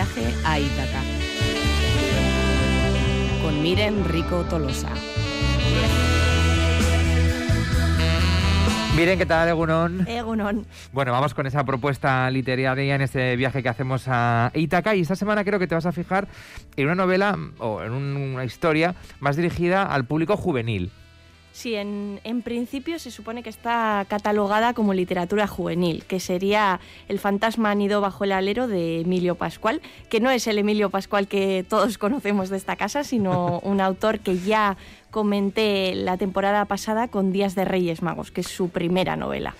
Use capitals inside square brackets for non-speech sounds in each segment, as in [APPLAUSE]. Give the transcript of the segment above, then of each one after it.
viaje a Ítaca. Con Miren Rico Tolosa. Miren, ¿qué tal, Egunon? Egunon. Bueno, vamos con esa propuesta literaria en este viaje que hacemos a Ítaca y esta semana creo que te vas a fijar en una novela o en una historia más dirigida al público juvenil. Sí, en, principio se supone que está catalogada como literatura juvenil, que sería El fantasma anido bajo el alero de Emilio Pascual, que no es el Emilio Pascual que todos conocemos de esta casa, sino [LAUGHS] un autor que ya comenté la temporada pasada con Días de Reyes Magos, que es su primera novela.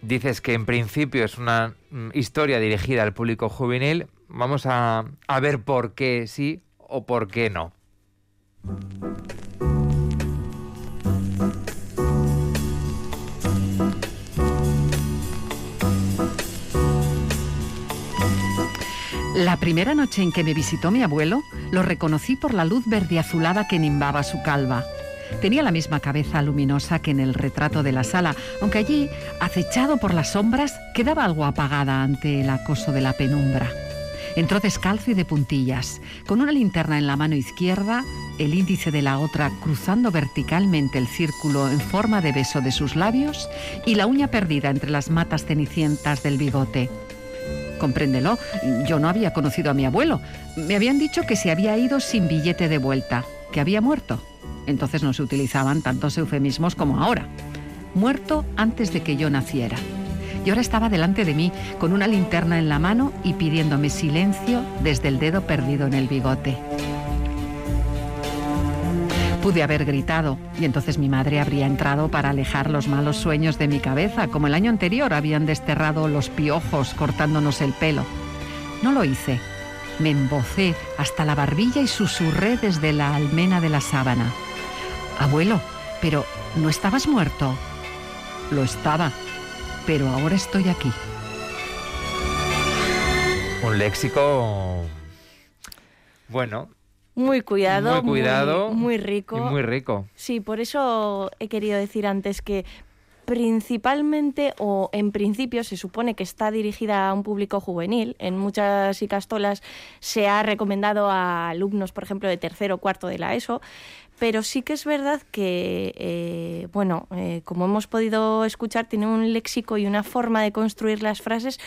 Dices que en principio es una mm, historia dirigida al público juvenil. Vamos a, a ver por qué sí o por qué no. La primera noche en que me visitó mi abuelo, lo reconocí por la luz verde azulada que nimbaba su calva. Tenía la misma cabeza luminosa que en el retrato de la sala, aunque allí, acechado por las sombras, quedaba algo apagada ante el acoso de la penumbra. Entró descalzo y de puntillas, con una linterna en la mano izquierda, el índice de la otra cruzando verticalmente el círculo en forma de beso de sus labios y la uña perdida entre las matas cenicientas del bigote. Compréndelo, yo no había conocido a mi abuelo. Me habían dicho que se había ido sin billete de vuelta, que había muerto. Entonces no se utilizaban tantos eufemismos como ahora. Muerto antes de que yo naciera. Y ahora estaba delante de mí con una linterna en la mano y pidiéndome silencio desde el dedo perdido en el bigote. Pude haber gritado y entonces mi madre habría entrado para alejar los malos sueños de mi cabeza, como el año anterior habían desterrado los piojos cortándonos el pelo. No lo hice. Me embocé hasta la barbilla y susurré desde la almena de la sábana. Abuelo, pero ¿no estabas muerto? Lo estaba, pero ahora estoy aquí. Un léxico... Bueno, muy cuidado, muy, cuidado, muy, rico. muy rico. Sí, por eso he querido decir antes que principalmente o en principio se supone que está dirigida a un público juvenil. En muchas icastolas se ha recomendado a alumnos, por ejemplo, de tercero o cuarto de la ESO, pero sí que es verdad que, eh, bueno, eh, como hemos podido escuchar, tiene un léxico y una forma de construir las frases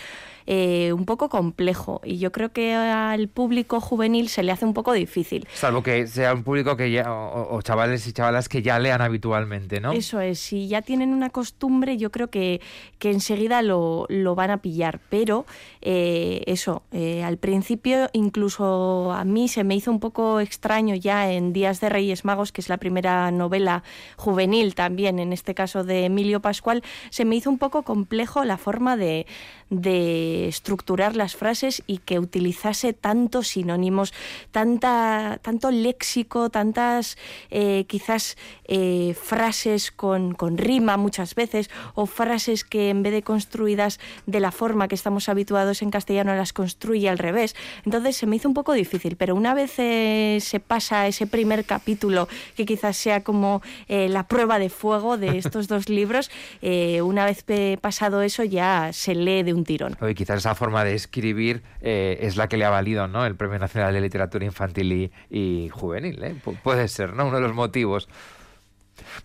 eh, un poco complejo y yo creo que al público juvenil se le hace un poco difícil. Salvo que sea un público que ya, o, chavales y chavalas que ya lean habitualmente, ¿no? Eso es, si ya tienen una costumbre yo creo que, que enseguida lo, lo van a pillar, pero eh, eso, eh, al principio incluso a mí se me hizo un poco extraño ya en Días de Reyes Magos, que es la primera novela juvenil también, en este caso de Emilio Pascual, se me hizo un poco complejo la forma de, de estructurar las frases y que utilizase tantos sinónimos, tanta, tanto léxico, tantas eh, quizás eh, frases con, con, rima muchas veces o frases que en vez de construidas de la forma que estamos habituados en castellano las construye al revés. Entonces se me hizo un poco difícil, pero una vez eh, se pasa ese primer capítulo, que quizás sea como la prueba de fuego de estos dos libros, [LAUGHS] una vez pasado eso ya se lee de un tirón. Quizás esa forma de escribir eh, es la que le ha valido ¿no? el Premio Nacional de Literatura Infantil y, Juvenil. ¿eh? puede ser, ¿no? Uno de los motivos.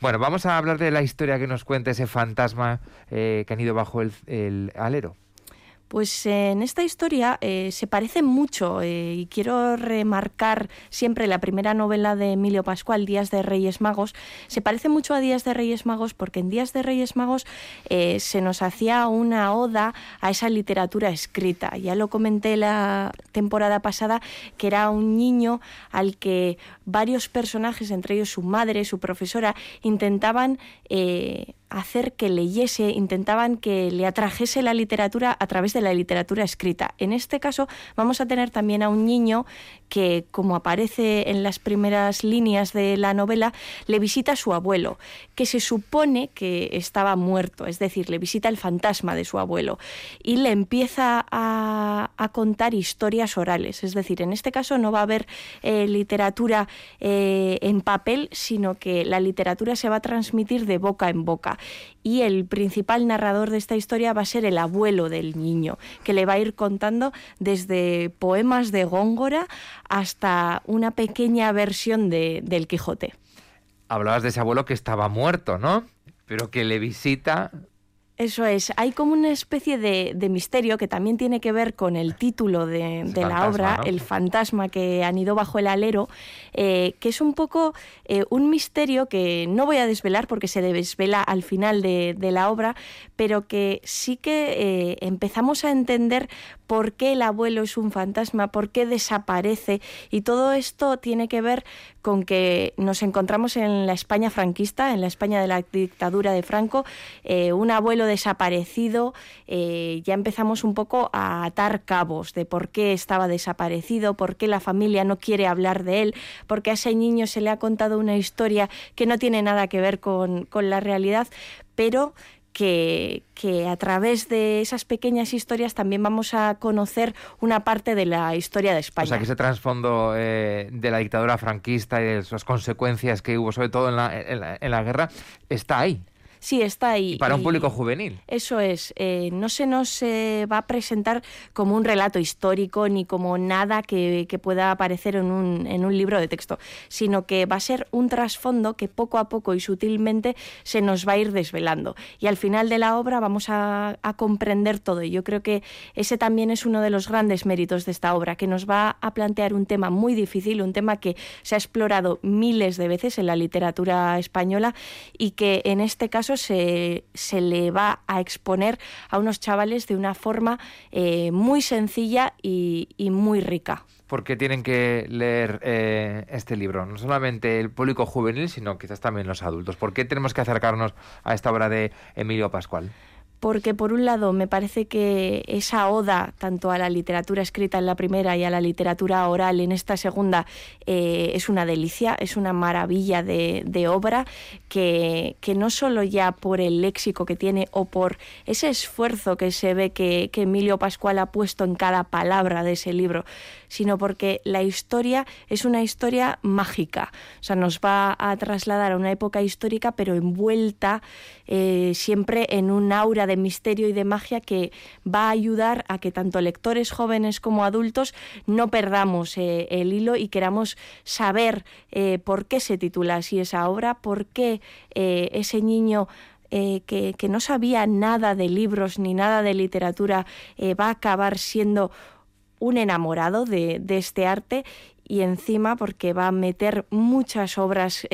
Bueno, vamos a hablar de la historia que nos cuenta ese fantasma eh, que han ido bajo el alero. Pues en esta historia eh, se parece mucho eh, y quiero remarcar siempre la primera novela de Emilio Pascual, Días de Reyes Magos, se parece mucho a Días de Reyes Magos porque en Días de Reyes Magos eh, se nos hacía una oda a esa literatura escrita. Ya lo comenté la temporada pasada que era un niño al que varios personajes, entre ellos su madre, su profesora, intentaban hacer que leyese, intentaban que le atrajese la literatura a través de la literatura escrita. En este caso vamos a tener también a un niño que, como aparece en las primeras líneas de la novela, le visita a su abuelo, que se supone que estaba muerto, es decir, le visita el fantasma de su abuelo y le empieza a, contar historias orales. Es decir, en este caso no va a haber eh, literatura eh, en papel, sino que la literatura se va a transmitir de boca en boca y el principal narrador de esta historia va a ser el abuelo del niño, que le va a ir contando desde poemas de Góngora hasta una pequeña versión de, del Quijote. Hablabas de ese abuelo que estaba muerto, ¿no? Pero que le visita eso es, hay como una especie de, misterio que también tiene que ver con el título de, la obra, El fantasma que anidó bajo el alero, eh, que es un poco eh, un misterio que no voy a desvelar porque se desvela al final de, la obra, pero que sí que eh, empezamos a entender por qué el abuelo es un fantasma, por qué desaparece y todo esto tiene que ver con que nos encontramos en la España franquista, en la España de la dictadura de Franco, un abuelo desaparecido, eh, ya empezamos un poco a atar cabos de por qué estaba desaparecido, por qué la familia no quiere hablar de él, porque a ese niño se le ha contado una historia que no tiene nada que ver con, con la realidad, pero que, que, a través de esas pequeñas historias también vamos a conocer una parte de la historia de España. O sea, que ese trasfondo eh, de la dictadura franquista y de sus consecuencias que hubo, sobre todo en la, en la guerra, está ahí. Sí, está ahí. para un público juvenil. Eso es. Eh, no se nos eh, va a presentar como un relato histórico ni como nada que, pueda aparecer en un, en un, libro de texto, sino que va a ser un trasfondo que poco a poco y sutilmente se nos va a ir desvelando. Y al final de la obra vamos a, a comprender todo. Y yo creo que ese también es uno de los grandes méritos de esta obra, que nos va a plantear un tema muy difícil, un tema que se ha explorado miles de veces en la literatura española y que en este caso se, le va a exponer a unos chavales de una forma eh, muy sencilla y, muy rica. Porque tienen que leer eh, este libro, no solamente el público juvenil, sino quizás también los adultos. ¿Por qué tenemos que acercarnos a esta obra de Emilio Pascual? Porque por un lado me parece que esa oda tanto a la literatura escrita en la primera y a la literatura oral en esta segunda eh, es una delicia, es una maravilla de, obra que, que, no solo ya por el léxico que tiene o por ese esfuerzo que se ve que, que Emilio Pascual ha puesto en cada palabra de ese libro, sino porque la historia es una historia mágica, o sea, nos va a trasladar a una época histórica pero envuelta eh, siempre en un aura de misterio y de magia que va a ayudar a que tanto lectores jóvenes como adultos no perdamos eh, el hilo y queramos saber eh, por qué se titula así esa obra, por qué ese niño que, no sabía nada de libros ni nada de literatura va a acabar siendo un enamorado de, este arte y encima porque va a meter muchas obras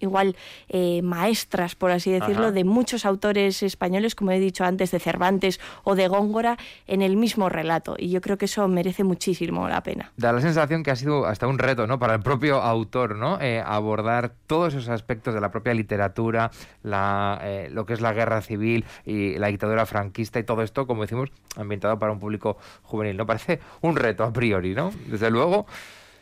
igual eh, maestras, por así decirlo, de muchos autores españoles, como he dicho antes, de Cervantes o de Góngora, en el mismo relato. Y yo creo que eso merece muchísimo la pena. Da la sensación que ha sido hasta un reto ¿no? para el propio autor ¿no? Eh, abordar todos esos aspectos de la propia literatura, la, eh, lo que es la guerra civil y la dictadura franquista y todo esto, como decimos, ambientado para un público juvenil. ¿no? Parece un reto a priori, ¿no? Desde luego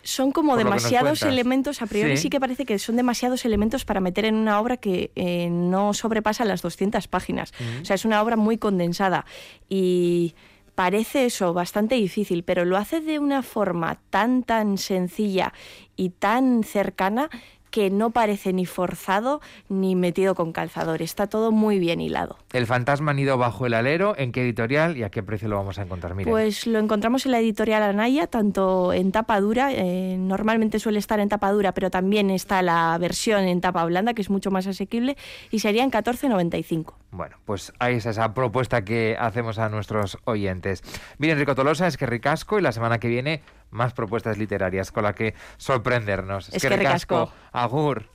son como demasiados elementos, a priori sí. que parece que son demasiados elementos para meter en una obra que eh, no sobrepasa las 200 páginas. O sea, es una obra muy condensada y parece eso bastante difícil, pero lo hace de una forma tan tan sencilla y tan cercana que no parece ni forzado ni metido con calzador. Está todo muy bien hilado. El fantasma han ido bajo el alero. ¿En qué editorial y a qué precio lo vamos a encontrar? Pues lo encontramos en la editorial Anaya, tanto en tapa dura, eh, normalmente suele estar en tapa dura, pero también está la versión en tapa blanda, que es mucho más asequible, y sería en 14,95. Bueno, pues ahí es esa propuesta que hacemos a nuestros oyentes. Miren, Rico Tolosa, es que ricasco y la semana que viene más propuestas literarias con la que sorprendernos. Es, que ricasco. Agur.